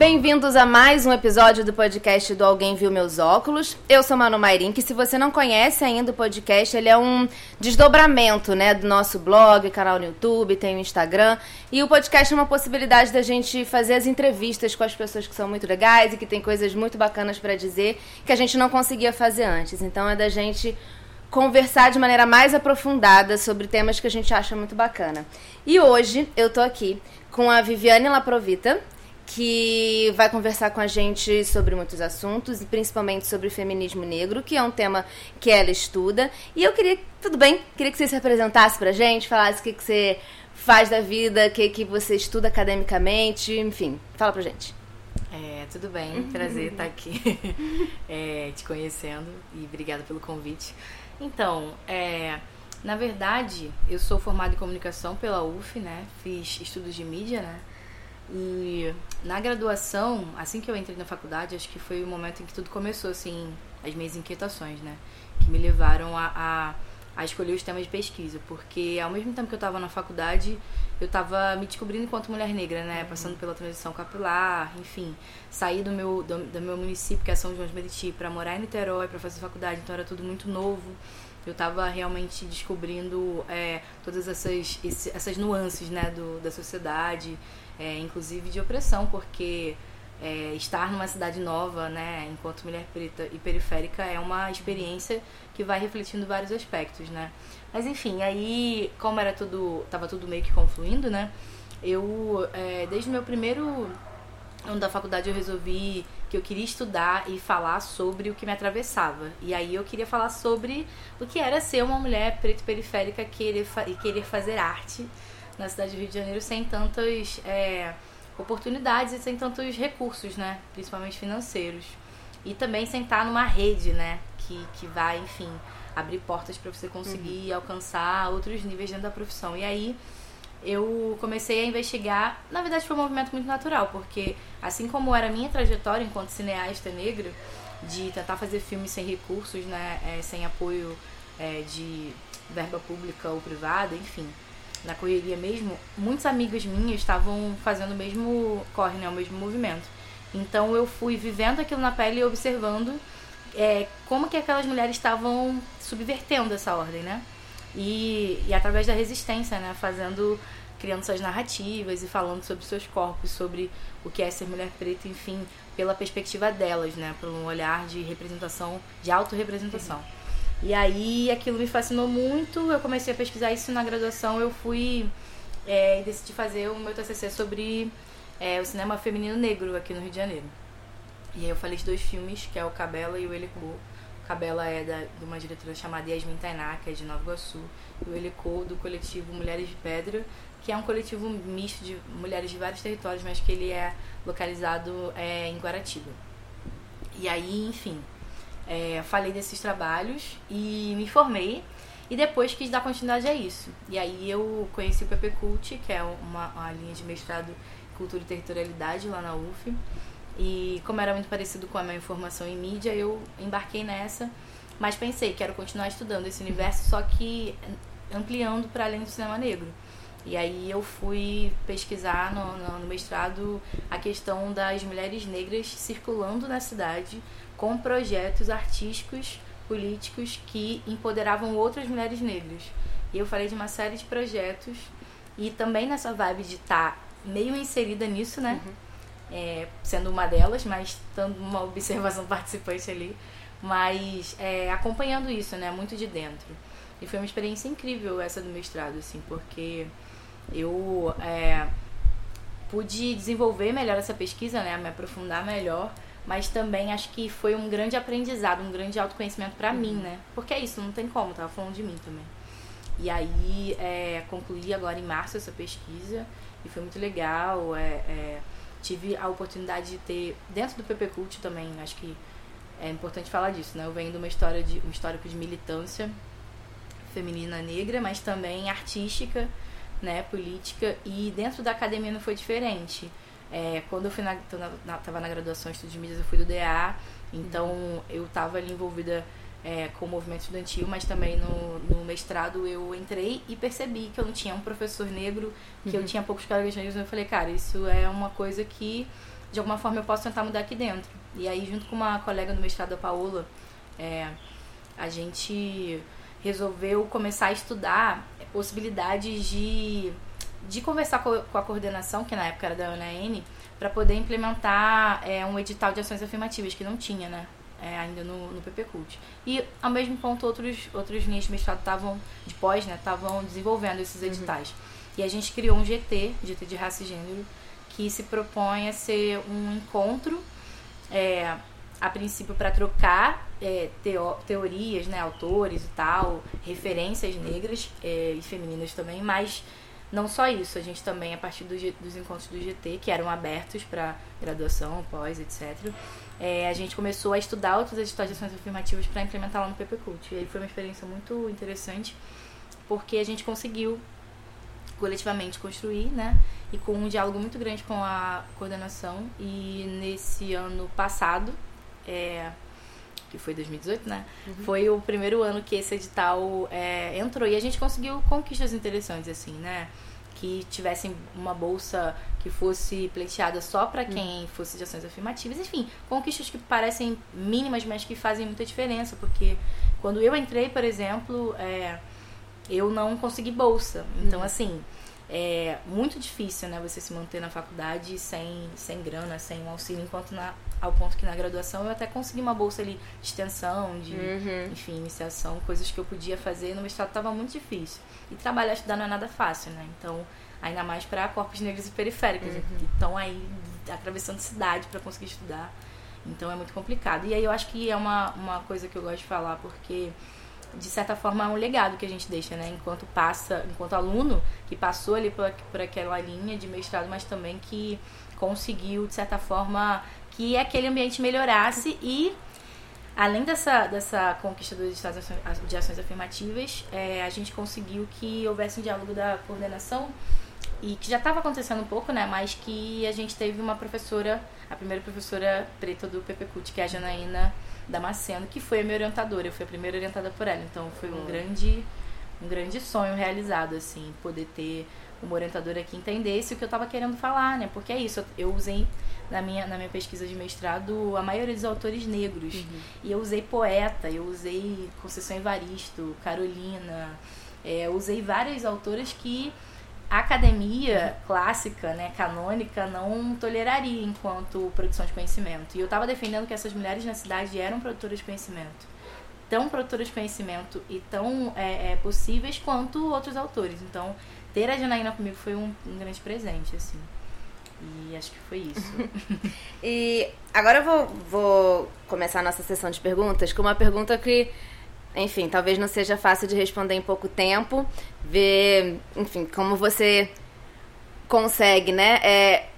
bem-vindos a mais um episódio do podcast do Alguém Viu Meus Óculos. Eu sou Manu Mairim, que se você não conhece ainda o podcast, ele é um desdobramento, né, do nosso blog, canal no YouTube, tem o Instagram. E o podcast é uma possibilidade da gente fazer as entrevistas com as pessoas que são muito legais e que tem coisas muito bacanas para dizer que a gente não conseguia fazer antes. Então é da gente conversar de maneira mais aprofundada sobre temas que a gente acha muito bacana. E hoje eu tô aqui com a Viviane Laprovita, que vai conversar com a gente sobre muitos assuntos, e principalmente sobre feminismo negro, que é um tema que ela estuda. E eu queria, tudo bem, queria que você se apresentasse pra gente, falasse o que, que você faz da vida, o que, que você estuda academicamente, enfim, fala pra gente. É, tudo bem, prazer estar aqui é, te conhecendo e obrigada pelo convite. Então, é, na verdade, eu sou formada em comunicação pela UF, né? Fiz estudos de mídia, né? E na graduação, assim que eu entrei na faculdade, acho que foi o momento em que tudo começou, assim, as minhas inquietações, né? Que me levaram a, a, a escolher os temas de pesquisa. Porque ao mesmo tempo que eu estava na faculdade, eu estava me descobrindo enquanto mulher negra, né? Passando pela transição capilar, enfim. Saí do meu, do, do meu município, que é São João de Meriti, para morar em Niterói, para fazer faculdade. Então era tudo muito novo. Eu estava realmente descobrindo é, todas essas, essas nuances, né? Do, da sociedade é, inclusive de opressão, porque é, estar numa cidade nova, né, enquanto mulher preta e periférica, é uma experiência que vai refletindo vários aspectos, né. Mas enfim, aí, como era tudo, tava tudo meio que confluindo, né, eu, é, desde o meu primeiro ano da faculdade, eu resolvi que eu queria estudar e falar sobre o que me atravessava. E aí eu queria falar sobre o que era ser uma mulher preta e periférica querer e querer fazer arte na cidade do Rio de Janeiro sem tantas é, oportunidades e sem tantos recursos, né? Principalmente financeiros. E também sem estar numa rede, né? Que, que vai, enfim, abrir portas para você conseguir uhum. alcançar outros níveis dentro da profissão. E aí eu comecei a investigar. Na verdade, foi um movimento muito natural, porque assim como era a minha trajetória enquanto cineasta negro, de tentar fazer filmes sem recursos, né? É, sem apoio é, de verba pública ou privada, enfim na correria mesmo, muitos amigos minhas estavam fazendo o mesmo corre, né, o mesmo movimento. Então eu fui vivendo aquilo na pele e observando é, como que aquelas mulheres estavam subvertendo essa ordem, né? E, e através da resistência, né, fazendo criando suas narrativas e falando sobre seus corpos, sobre o que é ser mulher preta, enfim, pela perspectiva delas, né, por um olhar de representação, de autorrepresentação. Uhum. E aí aquilo me fascinou muito, eu comecei a pesquisar isso na graduação, eu fui é, e decidi fazer o meu TCC sobre é, o cinema feminino negro aqui no Rio de Janeiro. E aí eu falei de dois filmes, que é o Cabela e o Elicô. O Cabela é da, de uma diretora chamada Yasmin Tainá, que é de Nova Iguaçu, e o Elicô do coletivo Mulheres de Pedra, que é um coletivo misto de mulheres de vários territórios, mas que ele é localizado é, em Guaratiba. E aí, enfim, é, falei desses trabalhos e me formei. E depois quis dar continuidade a isso. E aí eu conheci o PP Cult, que é uma, uma linha de mestrado em Cultura e Territorialidade lá na UF. E como era muito parecido com a minha formação em mídia, eu embarquei nessa. Mas pensei, quero continuar estudando esse universo, só que ampliando para além do cinema negro. E aí eu fui pesquisar no, no, no mestrado a questão das mulheres negras circulando na cidade com projetos artísticos, políticos que empoderavam outras mulheres negras. E eu falei de uma série de projetos e também nessa vibe de estar tá meio inserida nisso, né? Uhum. É, sendo uma delas, mas dando uma observação participante ali, mas é, acompanhando isso, né? Muito de dentro. E foi uma experiência incrível essa do mestrado, assim, porque eu é, pude desenvolver melhor essa pesquisa, né? Me aprofundar melhor mas também acho que foi um grande aprendizado, um grande autoconhecimento para mim, uhum. né? Porque é isso, não tem como, tava falando de mim também. E aí é, concluí agora em março essa pesquisa e foi muito legal. É, é, tive a oportunidade de ter, dentro do PP Cult também, acho que é importante falar disso, né? Eu venho de uma história de um histórico de militância feminina negra, mas também artística, né, política, e dentro da academia não foi diferente. É, quando eu fui na, na, tava na graduação em estudos de mídias, eu fui do DA, então uhum. eu estava ali envolvida é, com o movimento estudantil, mas também no, no, mestrado eu entrei e percebi que eu não tinha um professor negro, que uhum. eu tinha poucos colegas negros, eu falei, cara, isso é uma coisa que de alguma forma eu posso tentar mudar aqui dentro. E aí, junto com uma colega do mestrado, a Paola, é, a gente resolveu começar a estudar possibilidades de, de conversar com, com a coordenação, que na época era da UNAN, para poder implementar é, um edital de ações afirmativas, que não tinha, né? É, ainda no, no PP Cult. E, ao mesmo ponto, outros, outros linhas de mestrado estavam, de pós, né, estavam desenvolvendo esses uhum. editais. Uhum. E a gente criou um GT, GT de Raça e Gênero, que se propõe a ser um encontro, é, a princípio, para trocar é, teo, teorias, né, autores e tal, referências negras é, e femininas também, mas não só isso, a gente também, a partir do, dos encontros do GT, que eram abertos para graduação, pós, etc., é, a gente começou a estudar outras editais de ações afirmativas para implementar lá no PP Cult. E aí foi uma experiência muito interessante, porque a gente conseguiu coletivamente construir, né? E com um diálogo muito grande com a coordenação. E nesse ano passado, é, que foi 2018, né? Uhum. Foi o primeiro ano que esse edital é, entrou e a gente conseguiu conquistas interessantes, assim, né? Que tivessem uma bolsa que fosse pleiteada só para uhum. quem fosse de ações afirmativas. Enfim, conquistas que parecem mínimas, mas que fazem muita diferença, porque quando eu entrei, por exemplo, é, eu não consegui bolsa. Então, uhum. assim é muito difícil, né, você se manter na faculdade sem, sem grana, sem um auxílio, enquanto na, ao ponto que na graduação eu até consegui uma bolsa ali de extensão, de, uhum. enfim, iniciação, coisas que eu podia fazer no mestrado estava muito difícil. E trabalhar estudar não é nada fácil, né? Então, ainda mais para corpos negros e periféricos, uhum. que estão aí atravessando cidade para conseguir estudar. Então é muito complicado. E aí eu acho que é uma, uma coisa que eu gosto de falar, porque de certa forma, é um legado que a gente deixa, né? Enquanto passa, enquanto aluno que passou ali por, por aquela linha de mestrado, mas também que conseguiu, de certa forma, que aquele ambiente melhorasse e além dessa, dessa conquista dos estados de ações afirmativas, é, a gente conseguiu que houvesse um diálogo da coordenação e que já estava acontecendo um pouco, né? Mas que a gente teve uma professora, a primeira professora preta do PPCUT, que é a Janaína Damasceno, que foi a minha orientadora, eu fui a primeira orientada por ela. Então foi um grande um grande sonho realizado assim, poder ter uma orientadora que entendesse o que eu estava querendo falar, né? Porque é isso, eu usei na minha, na minha pesquisa de mestrado a maioria dos autores negros. Uhum. E eu usei poeta, eu usei Conceição Evaristo, Carolina, é, usei várias autoras que a academia clássica, né, canônica, não toleraria enquanto produção de conhecimento. E eu estava defendendo que essas mulheres na cidade eram produtoras de conhecimento. Tão produtoras de conhecimento e tão é, é, possíveis quanto outros autores. Então, ter a Janaína comigo foi um, um grande presente, assim. E acho que foi isso. e agora eu vou, vou começar a nossa sessão de perguntas com uma pergunta que enfim, talvez não seja fácil de responder em pouco tempo. Ver, enfim, como você consegue, né? É,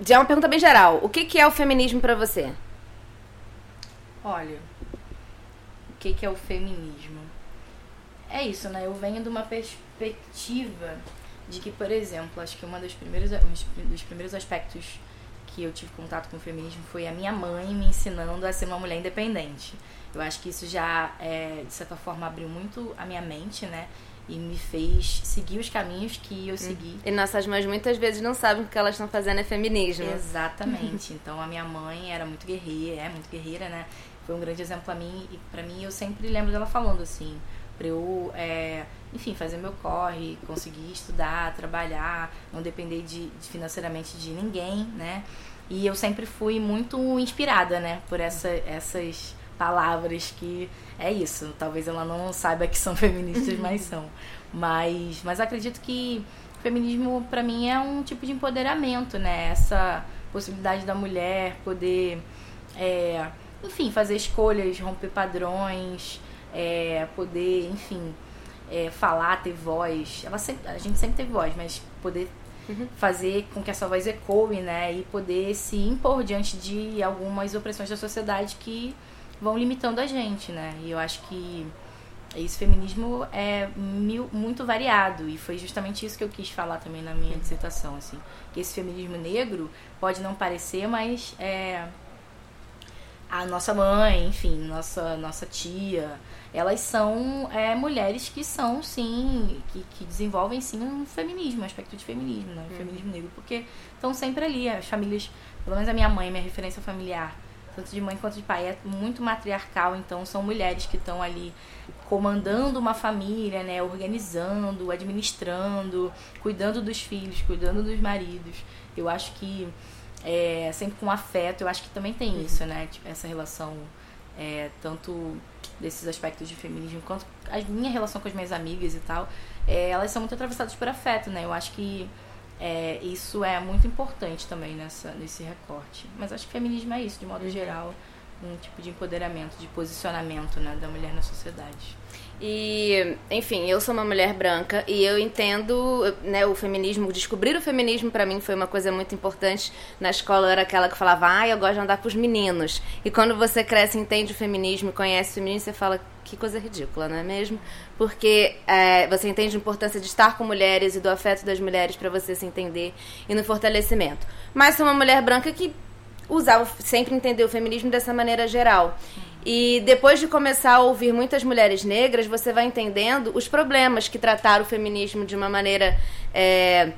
já é uma pergunta bem geral. O que, que é o feminismo para você? Olha, o que, que é o feminismo? É isso, né? Eu venho de uma perspectiva de que, por exemplo, acho que uma dos primeiros, um dos primeiros aspectos que eu tive contato com o feminismo foi a minha mãe me ensinando a ser uma mulher independente. Eu acho que isso já, é, de certa forma, abriu muito a minha mente, né? E me fez seguir os caminhos que eu hum. segui. E nossas mães muitas vezes não sabem que o que elas estão fazendo é feminismo. Exatamente. então a minha mãe era muito guerreira, é muito guerreira, né? Foi um grande exemplo para mim. E para mim eu sempre lembro dela falando assim, para eu, é, enfim, fazer meu corre, conseguir estudar, trabalhar, não depender de, de financeiramente de ninguém, né? E eu sempre fui muito inspirada, né, por essa, essas palavras que é isso. Talvez ela não saiba que são feministas, mas são. Mas, mas acredito que o feminismo para mim é um tipo de empoderamento, né? Essa possibilidade da mulher poder, é, enfim, fazer escolhas, romper padrões, é, poder, enfim, é, falar, ter voz. Ela sempre, a gente sempre teve voz, mas poder uhum. fazer com que essa voz ecoe, né? E poder se impor diante de algumas opressões da sociedade que vão limitando a gente, né? E eu acho que esse feminismo é mil, muito variado e foi justamente isso que eu quis falar também na minha dissertação, assim, que esse feminismo negro pode não parecer, mas é, a nossa mãe, enfim, nossa, nossa tia, elas são é, mulheres que são, sim, que, que desenvolvem, sim, um feminismo, um aspecto de feminismo, né? Um uhum. feminismo negro, porque estão sempre ali, as famílias, pelo menos a minha mãe, minha referência familiar, tanto de mãe quanto de pai, é muito matriarcal, então são mulheres que estão ali comandando uma família, né, organizando, administrando, cuidando dos filhos, cuidando dos maridos. Eu acho que é, sempre com afeto, eu acho que também tem isso, né, tipo, essa relação é, tanto desses aspectos de feminismo quanto a minha relação com as minhas amigas e tal, é, elas são muito atravessadas por afeto, né? Eu acho que é, isso é muito importante também nessa, nesse recorte. Mas acho que feminismo é isso, de modo geral, um tipo de empoderamento, de posicionamento né, da mulher na sociedade. E, enfim, eu sou uma mulher branca e eu entendo, né, o feminismo, descobrir o feminismo para mim foi uma coisa muito importante. Na escola era aquela que falava: "Ah, eu gosto de andar com os meninos". E quando você cresce, entende o feminismo, conhece o feminismo, você fala: "Que coisa ridícula, não é mesmo?" Porque é, você entende a importância de estar com mulheres e do afeto das mulheres para você se entender e no fortalecimento. Mas sou uma mulher branca que usava sempre entender o feminismo dessa maneira geral. E depois de começar a ouvir muitas mulheres negras, você vai entendendo os problemas que trataram o feminismo de uma maneira é,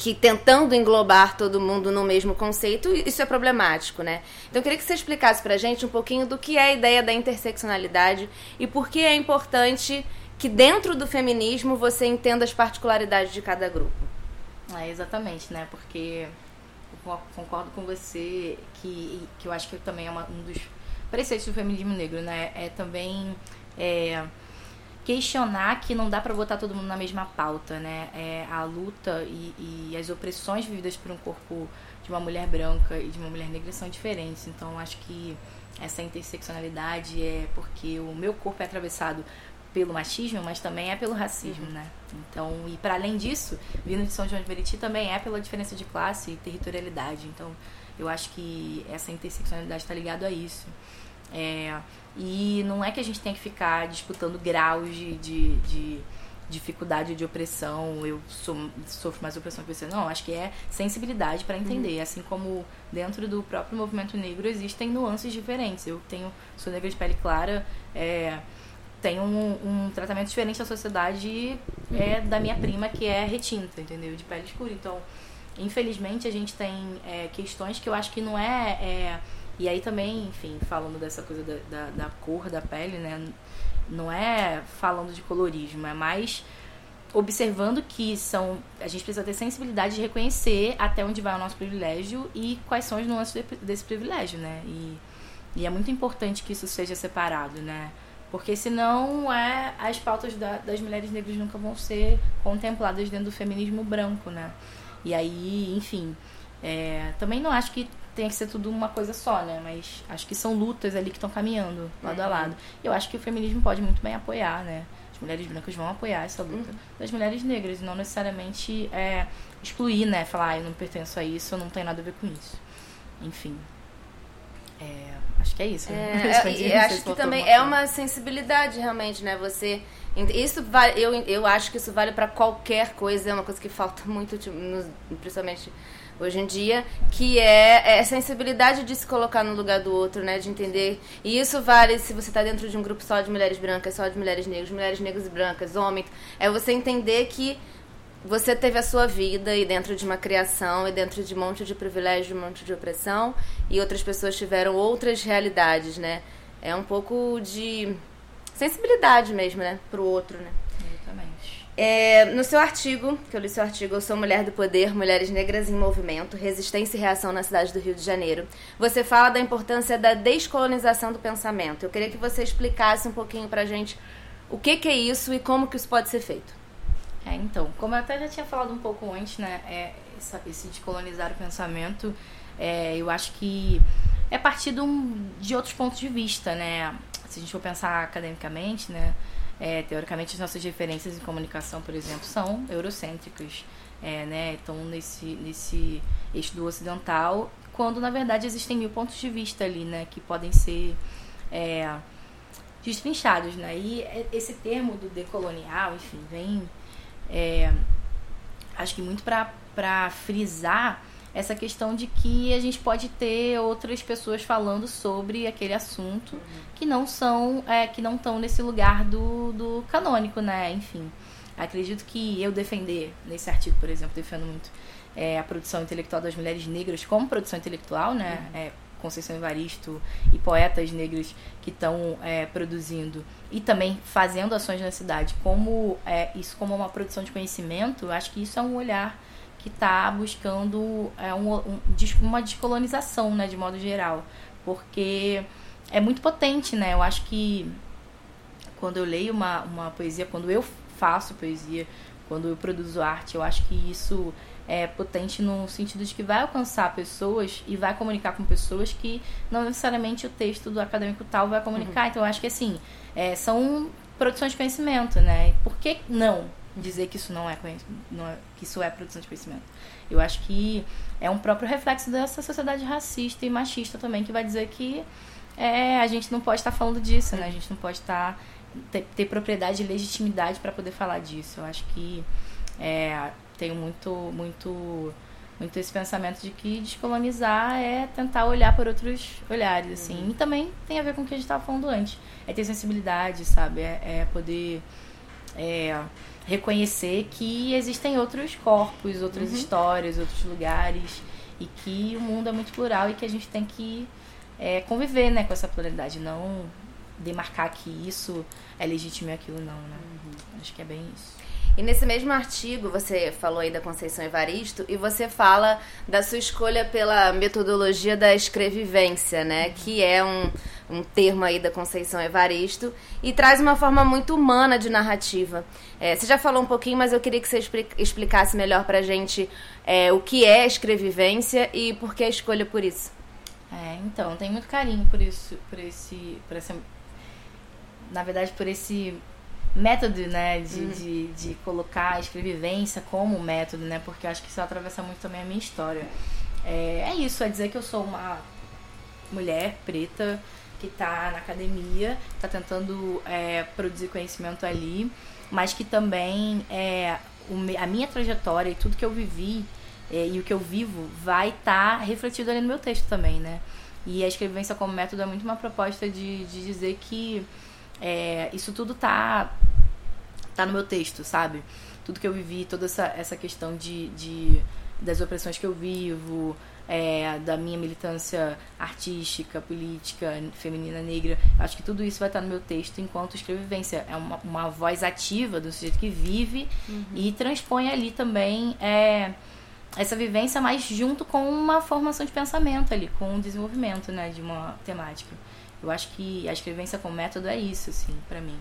que tentando englobar todo mundo no mesmo conceito, isso é problemático, né? Então eu queria que você explicasse pra gente um pouquinho do que é a ideia da interseccionalidade e por que é importante que dentro do feminismo você entenda as particularidades de cada grupo. É, exatamente, né? Porque eu concordo com você que, que eu acho que também é uma, um dos preceitos do feminismo negro, né? É também é, questionar que não dá para botar todo mundo na mesma pauta, né? É, a luta e, e, as opressões vividas por um corpo de uma mulher branca e de uma mulher negra são diferentes. Então, acho que essa interseccionalidade é porque o meu corpo é atravessado pelo machismo, mas também é pelo racismo, uhum. né? Então, e para além disso, vindo de São João de Meriti também é pela diferença de classe e territorialidade. Então, eu acho que essa interseccionalidade está ligada a isso. É, e não é que a gente tem que ficar disputando graus de, de, de dificuldade de opressão, eu sou, sofro mais opressão que você. Não, acho que é sensibilidade para entender. Uhum. Assim como dentro do próprio movimento negro existem nuances diferentes. Eu tenho, sou negra de pele clara, é, tenho um, um, tratamento diferente da sociedade é, da minha prima, que é retinta, entendeu? De pele escura. Então, infelizmente, a gente tem é, questões que eu acho que não é, é, E aí também, enfim, falando dessa coisa da, da, da, cor da pele, né? Não é falando de colorismo, é mais observando que são. A gente precisa ter sensibilidade de reconhecer até onde vai o nosso privilégio e quais são os nuances de, desse privilégio, né? E, e é muito importante que isso seja separado, né? Porque senão é, as pautas da, das mulheres negras nunca vão ser contempladas dentro do feminismo branco, né? E aí, enfim, é, também não acho que tenha que ser tudo uma coisa só, né? Mas acho que são lutas ali que estão caminhando lado uhum. a lado. E eu acho que o feminismo pode muito bem apoiar, né? As mulheres brancas vão apoiar essa luta uhum. das mulheres negras e não necessariamente é, excluir, né? Falar, ah, eu não pertenço a isso, eu não tenho nada a ver com isso. Enfim. É, acho que é isso. Né? É, acho que também é uma sensibilidade realmente, né? Você isso vale, eu, eu acho que isso vale para qualquer coisa, é uma coisa que falta muito, tipo, principalmente hoje em dia, que é, é a sensibilidade de se colocar no lugar do outro, né? De entender. E isso vale se você está dentro de um grupo só de mulheres brancas, só de mulheres negras, mulheres negras e brancas, homens. É você entender que você teve a sua vida e dentro de uma criação e dentro de um monte de privilégio, um monte de opressão, e outras pessoas tiveram outras realidades, né? É um pouco de sensibilidade mesmo, né? Pro outro, né? Exatamente. É, no seu artigo, que eu li seu artigo, Eu Sou Mulher do Poder, Mulheres Negras em Movimento, Resistência e Reação na Cidade do Rio de Janeiro, você fala da importância da descolonização do pensamento. Eu queria que você explicasse um pouquinho pra gente o que, que é isso e como que isso pode ser feito. É, então, como eu até já tinha falado um pouco antes, né, é, essa, esse descolonizar o pensamento, é, eu acho que é partir de, de outros pontos de vista, né? se a gente for pensar academicamente, né, é, teoricamente as nossas referências em comunicação, por exemplo, são eurocêntricas, é, né, estão nesse, nesse eixo do ocidental, quando na verdade existem mil pontos de vista ali, né, que podem ser é, destrinchados, né, e esse termo do decolonial, enfim, vem, é, acho que muito para frisar essa questão de que a gente pode ter outras pessoas falando sobre aquele assunto uhum. que não são, é, que não estão nesse lugar do, do canônico, né? Enfim, acredito que eu defender, nesse artigo, por exemplo, defendo muito é, a produção intelectual das mulheres negras como produção intelectual, né? Uhum. É, Conceição Evaristo e poetas negros que estão é, produzindo e também fazendo ações na cidade, como é, isso como uma produção de conhecimento, acho que isso é um olhar que está buscando é, um, um, uma descolonização, né, de modo geral, porque é muito potente, né? Eu acho que quando eu leio uma, uma poesia, quando eu faço poesia, quando eu produzo arte, eu acho que isso é potente no sentido de que vai alcançar pessoas e vai comunicar com pessoas que não necessariamente o texto do acadêmico tal vai comunicar. Uhum. Então, eu acho que assim, é, são produções de conhecimento, né? Por que não? dizer que isso não é, não é, que isso é produção de conhecimento. Eu acho que é um próprio reflexo dessa sociedade racista e machista também que vai dizer que é, a gente não pode estar falando disso, né? A gente não pode estar ter, ter propriedade e legitimidade para poder falar disso. Eu acho que é, tenho muito muito muito esse pensamento de que descolonizar é tentar olhar por outros olhares, assim. Uhum. E também tem a ver com o que a gente estava falando antes. É ter sensibilidade, sabe? É, é poder é, reconhecer que existem outros corpos, outras uhum. histórias, outros lugares e que o mundo é muito plural e que a gente tem que é, conviver né, com essa pluralidade, não demarcar que isso é legítimo e aquilo não, né? Uhum. Acho que é bem isso. E nesse mesmo artigo, você falou aí da Conceição Evaristo e você fala da sua escolha pela metodologia da escrevivência, né? Que é um, um termo aí da Conceição Evaristo e traz uma forma muito humana de narrativa. É, você já falou um pouquinho, mas eu queria que você explicasse melhor pra gente é, o que é escrevivência e por que a escolha por isso. É, então, tem muito carinho por isso, por esse, por essa, na verdade, por esse método, né, de, uhum. de, de, colocar a escrevivência como método, né, porque acho que isso atravessa muito também a minha história. É, é isso, é dizer que eu sou uma mulher preta que está na academia, está tentando é, produzir conhecimento ali, mas que também é, a minha trajetória e tudo que eu vivi é, e o que eu vivo vai estar tá refletido ali no meu texto também, né? E a escrevência como método é muito uma proposta de, de dizer que é, isso tudo tá, tá no meu texto, sabe? Tudo que eu vivi, toda essa, essa questão de, de das opressões que eu vivo, é, da minha militância artística, política, feminina, negra. Acho que tudo isso vai estar no meu texto enquanto escrevivência. É uma, uma voz ativa do sujeito que vive uhum. e transpõe ali também é, essa vivência, mas junto com uma formação de pensamento ali, com um desenvolvimento né, de uma temática. Eu acho que a escrevência como método é isso, assim, para mim.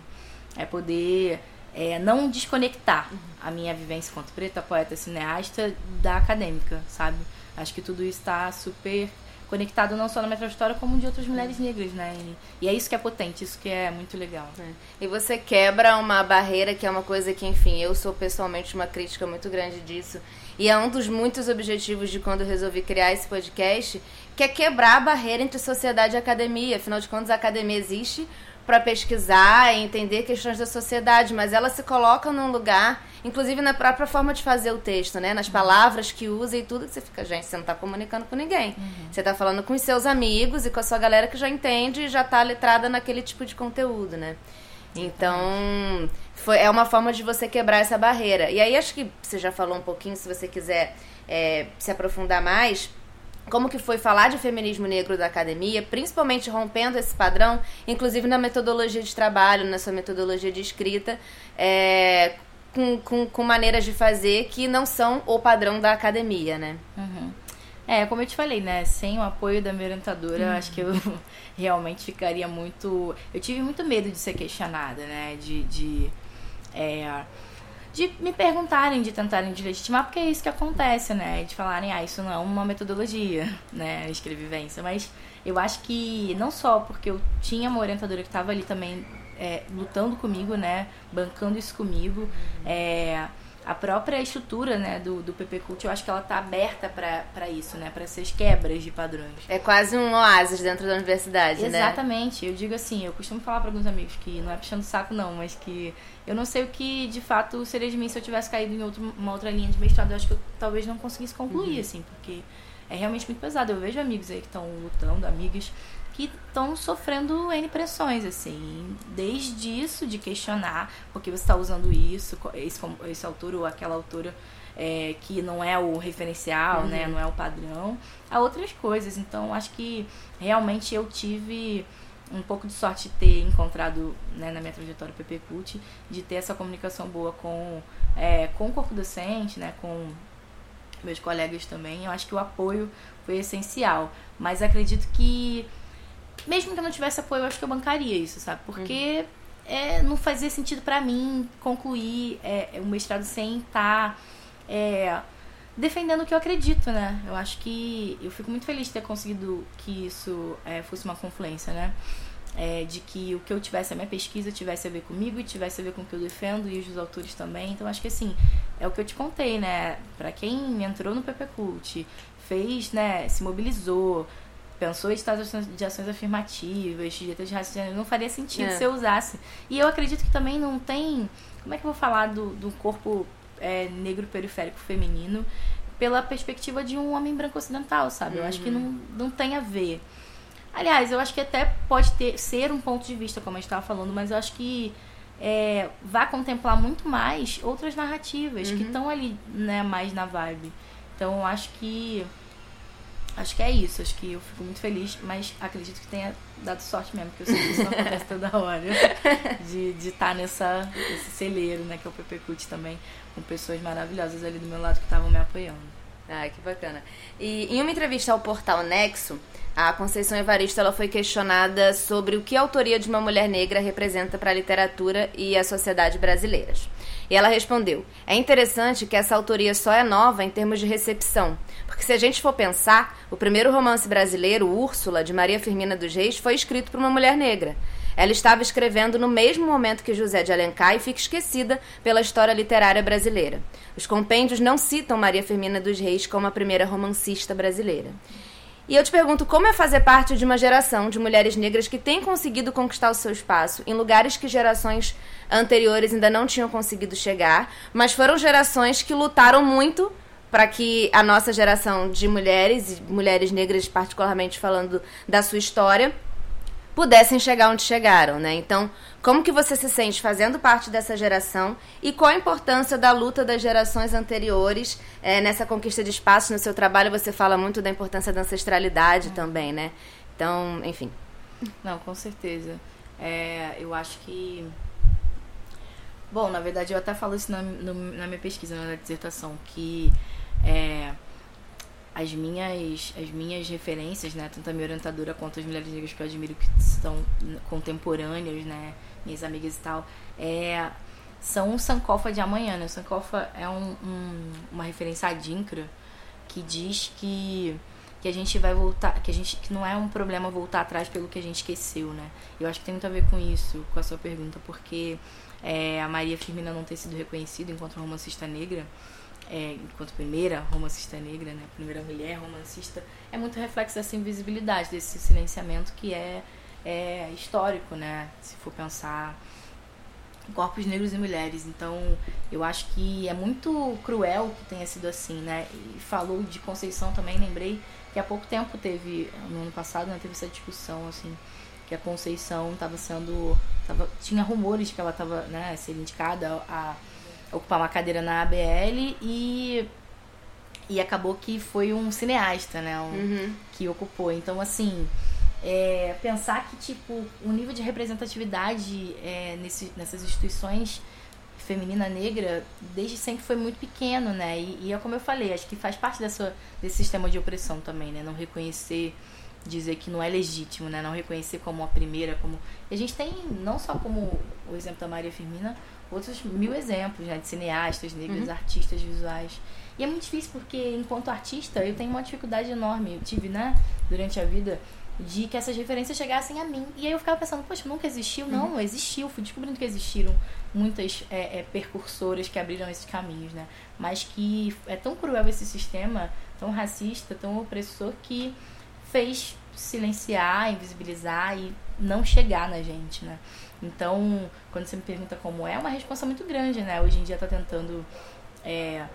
É poder é, não desconectar uhum. a minha vivência enquanto preta, poeta, cineasta da acadêmica, sabe? Acho que tudo isso está super conectado não só na minha trajetória, como de outras mulheres negras, né? E, e, é isso que é potente, isso que é muito legal. É. E você quebra uma barreira que é uma coisa que, enfim, eu sou pessoalmente uma crítica muito grande disso. E é um dos muitos objetivos de quando eu resolvi criar esse podcast, que é quebrar a barreira entre sociedade e academia. Afinal de contas, a academia existe para pesquisar e entender questões da sociedade, mas ela se coloca num lugar, inclusive na própria forma de fazer o texto, né? Nas palavras que usa e tudo que você fica, gente, você não está comunicando com ninguém. Uhum. Você está falando com os seus amigos e com a sua galera que já entende e já está letrada naquele tipo de conteúdo, né? Então, foi, é uma forma de você quebrar essa barreira. E aí, acho que você já falou um pouquinho, se você quiser é, se aprofundar mais, como que foi falar de feminismo negro da academia, principalmente rompendo esse padrão, inclusive na metodologia de trabalho, na sua metodologia de escrita, é, com, com, com, maneiras de fazer que não são o padrão da academia, né? Uhum. É, como eu te falei, né? Sem o apoio da minha orientadora, uhum. acho que eu realmente ficaria muito. Eu tive muito medo de ser questionada, né? De. de é, de me perguntarem, de tentarem deslegitimar, porque é isso que acontece, né? De falarem, ah, isso não é uma metodologia, né? Escrevivência. Mas eu acho que não só porque eu tinha uma orientadora que estava ali também é, lutando comigo, né? Bancando isso comigo. É, a própria estrutura né, do, do PP Cult, eu acho que ela tá aberta para isso, né? Para essas quebras de padrões. É quase um oásis dentro da universidade, Exatamente. né? Exatamente. Eu digo assim, eu costumo falar para alguns amigos que não é puxando saco não, mas que eu não sei o que de fato seria de mim se eu tivesse caído em outro, uma outra linha de mestrado. Eu acho que eu talvez não conseguisse concluir, uhum. assim, porque é realmente muito pesado. Eu vejo amigos aí que estão lutando, amigas que estão sofrendo N pressões, assim, desde isso de questionar porque você está usando isso, esse, esse autor ou aquela autora é, que não é o referencial, né, uhum. né, não é o padrão, a outras coisas. Então, acho que realmente eu tive um pouco de sorte de ter encontrado né, na minha trajetória PP Cult, de ter essa comunicação boa com, é, com o corpo docente, né, com meus colegas também. Eu acho que o apoio foi essencial. Mas acredito que mesmo que eu não tivesse apoio, eu acho que eu bancaria isso, sabe? Porque uhum. é, não fazia sentido para mim concluir é, o mestrado sem estar tá, é, defendendo o que eu acredito, né? Eu acho que eu fico muito feliz de ter conseguido que isso é, fosse uma confluência, né? É, de que o que eu tivesse, a minha pesquisa tivesse a ver comigo e tivesse a ver com o que eu defendo e os autores também. Então, acho que assim, é o que eu te contei, né? Para quem entrou no PP Cult, fez, né, se mobilizou, pensou em estados de ações afirmativas, dietas de raciocínio, não faria sentido é. se eu usasse. E eu acredito que também não tem. Como é que eu vou falar do, do corpo é, negro periférico feminino pela perspectiva de um homem branco ocidental, sabe? Eu acho que não, uhum. não tem a ver. Aliás, eu acho que até pode ter, ser um ponto de vista, como a gente estava falando, mas eu acho que é, vai contemplar muito mais outras narrativas uhum. que estão ali, né, mais na vibe. Então, eu acho que Acho que é isso, acho que eu fico muito feliz, mas acredito que tenha dado sorte mesmo, porque eu sei que isso não acontece toda hora. De estar de tá nesse celeiro, né, que é o PP Cult também, com pessoas maravilhosas ali do meu lado que estavam me apoiando. Ah, que bacana. E em uma entrevista ao portal Nexo, a Conceição Evaristo ela foi questionada sobre o que a autoria de uma mulher negra representa para a literatura e a sociedade brasileiras. E ela respondeu: É interessante que essa autoria só é nova em termos de recepção, porque se a gente for pensar, o primeiro romance brasileiro, Úrsula, de Maria Firmina dos Reis, foi escrito por uma mulher negra. Ela estava escrevendo no mesmo momento que José de Alencar e fica esquecida pela história literária brasileira. Os compêndios não citam Maria Firmina dos Reis como a primeira romancista brasileira. E eu te pergunto como é fazer parte de uma geração de mulheres negras que tem conseguido conquistar o seu espaço em lugares que gerações anteriores ainda não tinham conseguido chegar, mas foram gerações que lutaram muito para que a nossa geração de mulheres, mulheres negras particularmente falando da sua história, pudessem chegar onde chegaram, né? Então, como que você se sente fazendo parte dessa geração e qual a importância da luta das gerações anteriores é, nessa conquista de espaço no seu trabalho? Você fala muito da importância da ancestralidade é. também, né? Então, enfim. Não, com certeza. É, eu acho que Bom, na verdade eu até falo isso na, no, na minha pesquisa, na dissertação, que é, as minhas as minhas referências, né, tanto a minha orientadora quanto as mulheres negras que eu admiro que são contemporâneas, né, minhas amigas e tal, é, são um Sankofa de amanhã, né? O Sankofa é um, um, uma referência adinkra que diz que que a gente vai voltar, que a gente que não é um problema voltar atrás pelo que a gente esqueceu, né? Eu acho que tem muito a ver com isso, com a sua pergunta, porque é, a Maria Firmina não ter sido reconhecida enquanto romancista negra, é, enquanto primeira romancista negra, né, primeira mulher romancista, é muito reflexo dessa invisibilidade, desse silenciamento que é, é histórico, né, se for pensar corpos negros e mulheres. Então, eu acho que é muito cruel que tenha sido assim, né? E falou de Conceição também, lembrei que há pouco tempo teve, no ano passado, né, teve essa discussão, assim, que a Conceição estava sendo. Tava, tinha rumores que ela estava né, ser indicada a ocupar uma cadeira na ABL e e acabou que foi um cineasta, né, um, uhum. que ocupou. Então, assim, é, pensar que tipo o nível de representatividade é, nesse, nessas instituições feminina negra desde sempre foi muito pequeno, né? E, e, é como eu falei, acho que faz parte dessa, desse sistema de opressão também, né? Não reconhecer, dizer que não é legítimo, né? Não reconhecer como a primeira, como e a gente tem não só como o exemplo da Maria Firmina, outros mil exemplos né, de cineastas negros, uhum. artistas visuais. E é muito difícil porque, enquanto artista, eu tenho uma dificuldade enorme. Eu tive, né, durante a vida, de que essas referências chegassem a mim. E aí eu ficava pensando, poxa, nunca existiu? Não, uhum. existiu. Fui descobrindo que existiram muitas é, é, percursoras que abriram esses caminhos, né? Mas que é tão cruel esse sistema, tão racista, tão opressor, que fez silenciar, invisibilizar e não chegar na gente, né? Então, quando você me pergunta como é, é uma resposta muito grande, né? Hoje em dia tá tentando é,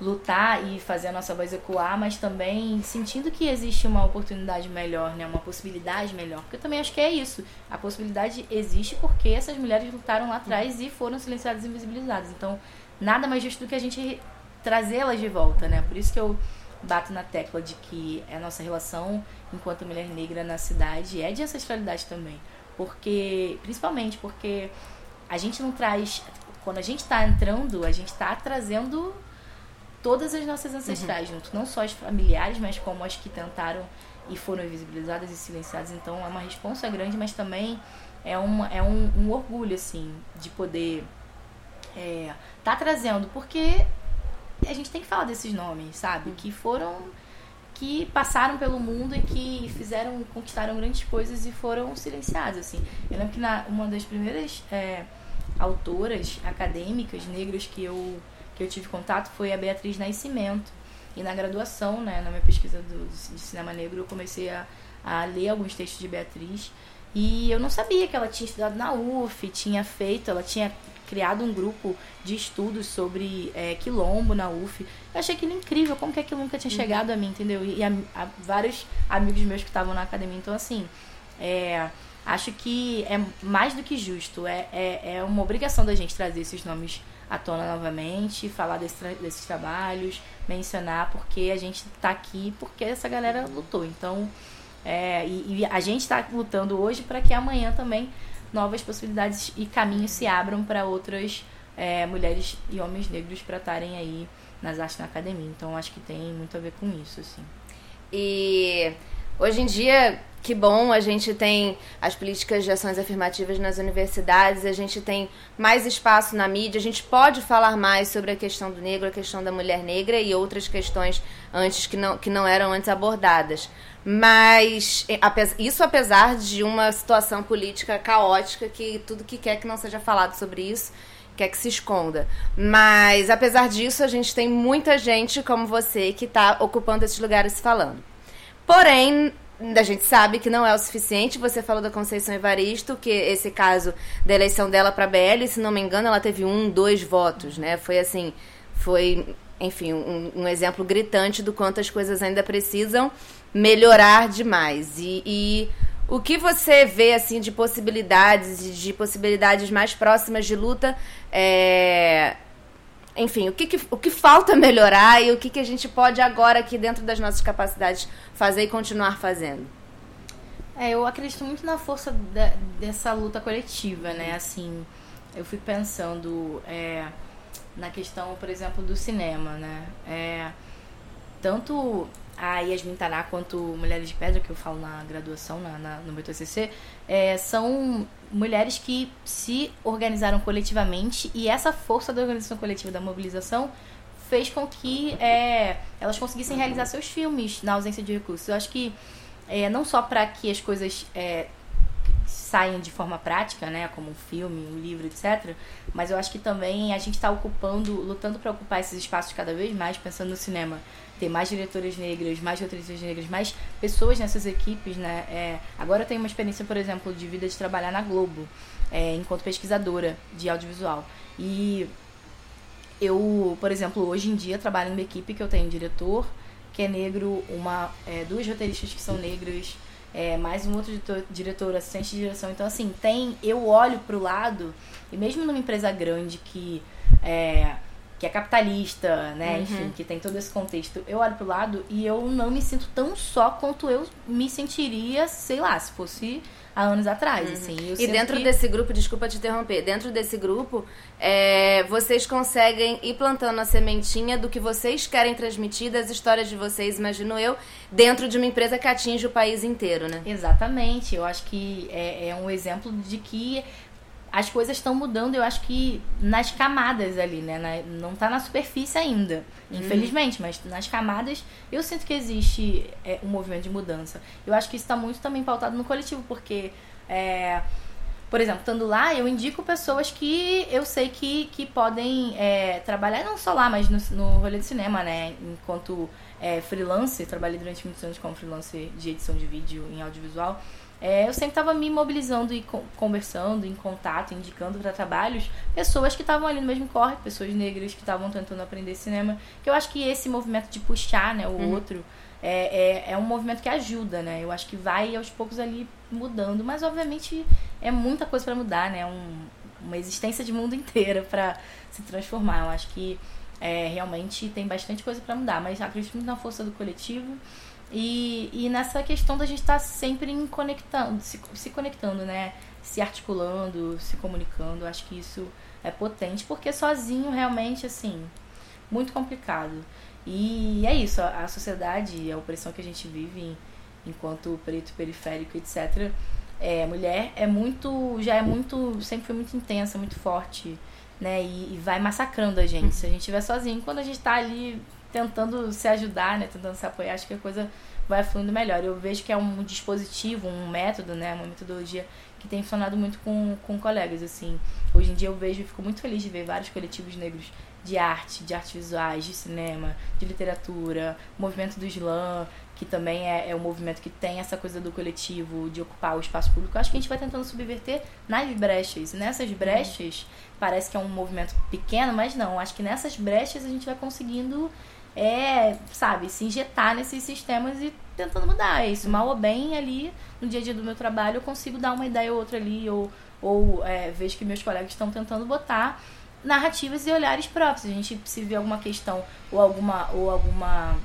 lutar e fazer a nossa voz ecoar, mas também sentindo que existe uma oportunidade melhor, né? Uma possibilidade melhor. Porque eu também acho que é isso. A possibilidade existe porque essas mulheres lutaram lá atrás e foram silenciadas e invisibilizadas. Então, nada mais justo do que a gente trazê-las de volta, né? Por isso que eu bato na tecla de que a nossa relação enquanto mulher negra na cidade é de ancestralidade também. Porque, principalmente porque a gente não traz. Quando a gente está entrando, a gente está trazendo todas as nossas ancestrais uhum. junto, não só as familiares, mas como as que tentaram e foram invisibilizadas e silenciadas. Então é uma responsa grande, mas também é, uma, é um, um orgulho, assim, de poder é, tá trazendo, porque a gente tem que falar desses nomes, sabe? Que foram. que passaram pelo mundo e que fizeram, conquistaram grandes coisas e foram silenciados, assim. Eu lembro que na, uma das primeiras é, autoras acadêmicas negras que eu que eu tive contato foi a Beatriz Nascimento. E na graduação, né, na minha pesquisa do, de cinema negro, eu comecei a, a ler alguns textos de Beatriz. E eu não sabia que ela tinha estudado na UF, tinha feito, ela tinha criado um grupo de estudos sobre é, quilombo na UF. Eu achei aquilo incrível, como que aquilo nunca tinha uhum. chegado a mim, entendeu? E a, a vários amigos meus que estavam na academia. Então, assim, é, acho que é mais do que justo. É, é, é uma obrigação da gente trazer esses nomes à tona novamente, falar desse, desses trabalhos, mencionar porque a gente está aqui porque essa galera lutou. Então, é, e, e, a gente está lutando hoje para que amanhã também novas possibilidades e caminhos se abram para outras é, mulheres e homens negros para estarem aí nas artes na academia. Então, acho que tem muito a ver com isso, assim. E hoje em dia que bom, a gente tem as políticas de ações afirmativas nas universidades, a gente tem mais espaço na mídia, a gente pode falar mais sobre a questão do negro, a questão da mulher negra e outras questões antes que não, que não eram antes abordadas. Mas isso apesar de uma situação política caótica que tudo que quer que não seja falado sobre isso quer que se esconda. Mas apesar disso, a gente tem muita gente como você que está ocupando esses lugares falando. Porém, a gente sabe que não é o suficiente. Você falou da Conceição Evaristo, que esse caso da eleição dela para BL, se não me engano, ela teve um, dois votos, né? Foi assim, foi, enfim, um, um exemplo gritante do quanto as coisas ainda precisam melhorar demais. E, e o que você vê assim de possibilidades, de possibilidades mais próximas de luta, é, enfim, o que, que, o que falta melhorar e o que, que a gente pode agora aqui dentro das nossas capacidades fazer e continuar fazendo? É, eu acredito muito na força de, dessa luta coletiva, né? Assim, eu fui pensando é, na questão, por exemplo, do cinema, né? É, tanto a Yasmin Taná quanto Mulheres de Pedra, que eu falo na graduação, na, na no meu TCC, é, são mulheres que se organizaram coletivamente e essa força da organização coletiva, da mobilização, fez com que é, elas conseguissem realizar seus filmes na ausência de recursos. Eu acho que é, não só para que as coisas é, saiam de forma prática, né, como um filme, um livro, etc. Mas eu acho que também a gente está ocupando, lutando para ocupar esses espaços cada vez mais, pensando no cinema ter mais diretoras negras, mais roteiristas negras, mais pessoas nessas equipes, né? É, agora eu tenho uma experiência, por exemplo, de vida de trabalhar na Globo, é, enquanto pesquisadora de audiovisual. E eu, por exemplo, hoje em dia trabalho numa equipe que eu tenho um diretor que é negro, uma, é, duas roteiristas que são negras, é, mais um outro diretor, diretor, assistente de direção. Então, assim, tem. Eu olho pro lado, e mesmo numa empresa grande que. É, que é capitalista, né? Uhum. Enfim, que tem todo esse contexto. Eu olho pro lado e eu não me sinto tão só quanto eu me sentiria, sei lá, se fosse há anos atrás, uhum. assim. e dentro que... desse grupo, desculpa te interromper, dentro desse grupo, é, vocês conseguem ir plantando a sementinha do que vocês querem transmitir, das histórias de vocês, imagino eu, dentro de uma empresa que atinge o país inteiro, né? Exatamente. Eu acho que é, é um exemplo de que as coisas estão mudando, eu acho que nas camadas ali, né? Na, não tá na superfície ainda, uhum. infelizmente, mas nas camadas eu sinto que existe é, um movimento de mudança. Eu acho que isso está muito também pautado no coletivo, porque, é, por exemplo, estando lá, eu indico pessoas que eu sei que, que podem é, trabalhar, não só lá, mas no, no rolê de cinema, né? Enquanto é, freelance, trabalhei durante muitos anos como freelance de edição de vídeo em audiovisual. É, eu sempre estava me mobilizando e conversando, em contato, indicando para trabalhos pessoas que estavam ali no mesmo corre, pessoas negras que estavam tentando aprender cinema. Que eu acho que esse movimento de puxar né, o uhum. outro é, é, é, um movimento que ajuda, né? Eu acho que vai aos poucos ali mudando, mas obviamente é muita coisa para mudar, né? Um, uma existência de mundo inteira para se transformar. Eu acho que é, realmente tem bastante coisa para mudar, mas acredito muito na força do coletivo. E, e nessa questão da gente estar tá sempre conectando, se, se conectando, né? Se articulando, se comunicando. Acho que isso é potente, porque sozinho realmente, assim, muito complicado. E é isso, a, a sociedade, a opressão que a gente vive enquanto preto periférico, etc. É, mulher é muito, já é muito, sempre foi muito intensa, muito forte, né? E, e vai massacrando a gente. Se a gente estiver sozinho, quando a gente está ali tentando se ajudar, né? Tentando se apoiar, acho que a coisa vai fluindo melhor. Eu vejo que é um dispositivo, um método, né? Uma metodologia que tem funcionado muito com, com colegas, assim. Hoje em dia eu vejo e fico muito feliz de ver vários coletivos negros de arte, de artes visuais, de cinema, de literatura, movimento do slam, que também é, é um movimento que tem essa coisa do coletivo, de ocupar o espaço público. Eu acho que a gente vai tentando subverter nas brechas. Nessas brechas, parece que é um movimento pequeno, mas não. Acho que nessas brechas a gente vai conseguindo é, sabe, se injetar nesses sistemas e tentando mudar. É isso, mal ou bem, ali no dia a dia do meu trabalho, eu consigo dar uma ideia ou outra ali, ou, ou é, vejo que meus colegas estão tentando botar narrativas e olhares próprios. A gente se vê alguma questão ou alguma ou alguma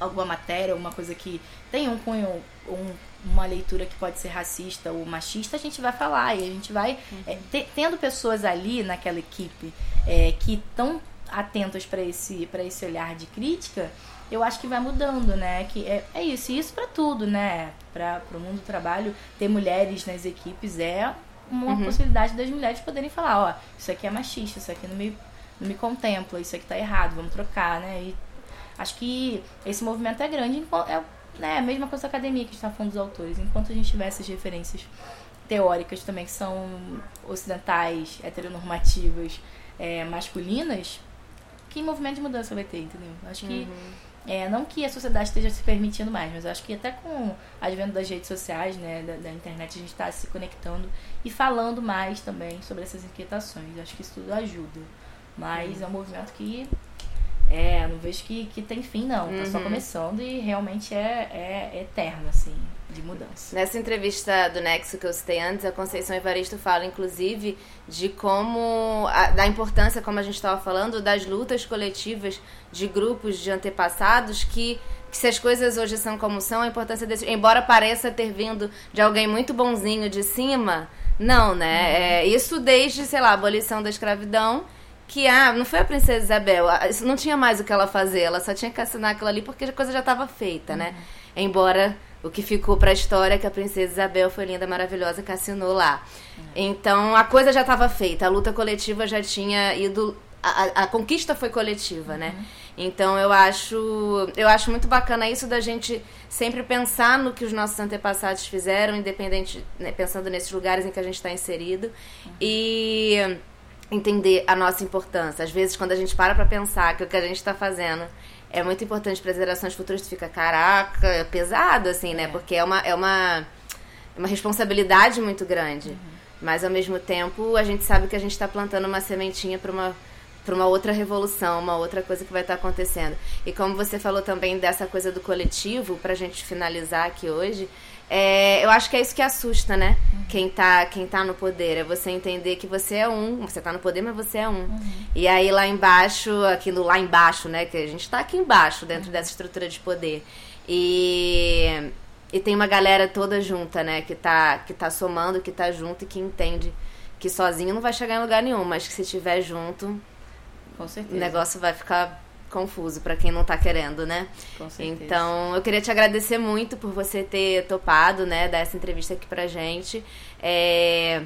alguma matéria, alguma coisa que tem um cunho, um, uma leitura que pode ser racista ou machista, a gente vai falar e a gente vai uhum. é, te, tendo pessoas ali naquela equipe é, que estão atentos para esse, para esse olhar de crítica, eu acho que vai mudando, né? Que é, é isso, e isso para tudo, né? Para o mundo do trabalho, ter mulheres nas equipes é uma uhum. possibilidade das mulheres poderem falar, ó, isso aqui é machista, isso aqui não me, não me contempla, isso aqui tá errado, vamos trocar, né? E acho que esse movimento é grande, é né, a mesma coisa da academia que a gente tá falando dos autores. Enquanto a gente tiver essas referências teóricas também que são ocidentais, heteronormativas, é, masculinas, que movimento de mudança vai ter, entendeu? Acho que. Uhum. É, não que a sociedade esteja se permitindo mais, mas acho que até com o advento das redes sociais, né, da, da internet, a gente está se conectando e falando mais também sobre essas inquietações. Acho que isso tudo ajuda. Mas uhum. é um movimento que é, não vejo que, que tem fim, não. Tá só uhum. começando e realmente é, é eterno, assim de mudança. Nessa entrevista do Nexo que eu citei antes, a Conceição Evaristo fala, inclusive, de como. A, da importância, como a gente estava falando, das lutas coletivas de grupos de antepassados que. Que se as coisas hoje são como são, a importância desse. Embora pareça ter vindo de alguém muito bonzinho de cima, não, né? Uhum. É, isso desde, sei lá, a abolição da escravidão que ah, não foi a princesa Isabel, isso não tinha mais o que ela fazer, ela só tinha que assinar aquilo ali porque a coisa já estava feita, né? Uhum. Embora o que ficou para a história é que a princesa Isabel foi linda, maravilhosa, que assinou lá. Então a coisa já estava feita, a luta coletiva já tinha ido. A, a conquista foi coletiva, né? Uhum. Então eu acho, eu acho muito bacana isso da gente sempre pensar no que os nossos antepassados fizeram, independente, né, pensando nesses lugares em que a gente está inserido uhum. e entender a nossa importância. Às vezes, quando a gente para para pensar que o que a gente está fazendo é muito importante para as gerações futuras, tu fica, caraca, é pesado, assim, né? É. Porque é uma, é uma, é uma responsabilidade muito grande. Uhum. Mas, ao mesmo tempo, a gente sabe que a gente está plantando uma sementinha para uma para uma outra revolução, uma outra coisa que vai estar tá acontecendo. E como você falou também dessa coisa do coletivo, para a gente finalizar aqui hoje, é, eu acho que é isso que assusta, né? Uhum. Quem, tá, quem tá no poder. É você entender que você é um. Você tá no poder, mas você é um. Uhum. E aí lá embaixo, aquilo lá embaixo, né? Que a gente tá aqui embaixo, dentro uhum. dessa estrutura de poder. E, e tem uma galera toda junta, né? Que tá, que tá somando, que tá junto e que entende que sozinho não vai chegar em lugar nenhum, mas que se estiver junto, o negócio vai ficar confuso para quem não tá querendo, né? Com certeza. Então, eu queria te agradecer muito por você ter topado, né, dar essa entrevista aqui pra gente. É...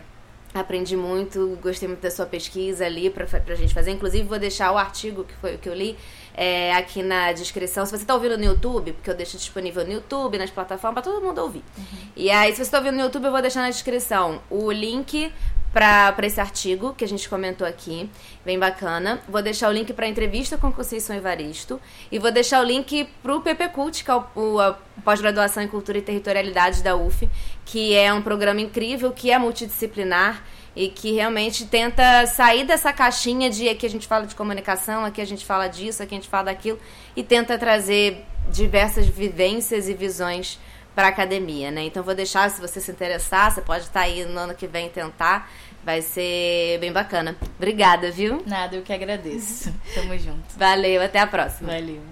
Aprendi muito, gostei muito da sua pesquisa ali pra, pra gente fazer. Inclusive, vou deixar o artigo que foi o que eu li é, aqui na descrição. Se você está ouvindo no YouTube, porque eu deixo disponível no YouTube, nas plataformas, para todo mundo ouvir. Uhum. E aí, se você está ouvindo no YouTube, eu vou deixar na descrição o link para esse artigo que a gente comentou aqui, bem bacana. Vou deixar o link para a entrevista com Conceição Evaristo e vou deixar o link para o PP Cult, que é o, a pós-graduação em Cultura e Territorialidade da UF, que é um programa incrível, que é multidisciplinar e que realmente tenta sair dessa caixinha de aqui a gente fala de comunicação, aqui a gente fala disso, aqui a gente fala daquilo e tenta trazer diversas vivências e visões para academia, né? Então vou deixar, se você se interessar, você pode estar tá aí no ano que vem tentar. Vai ser bem bacana. Obrigada, viu? Nada, eu que agradeço. Tamo junto. Valeu, até a próxima. Valeu.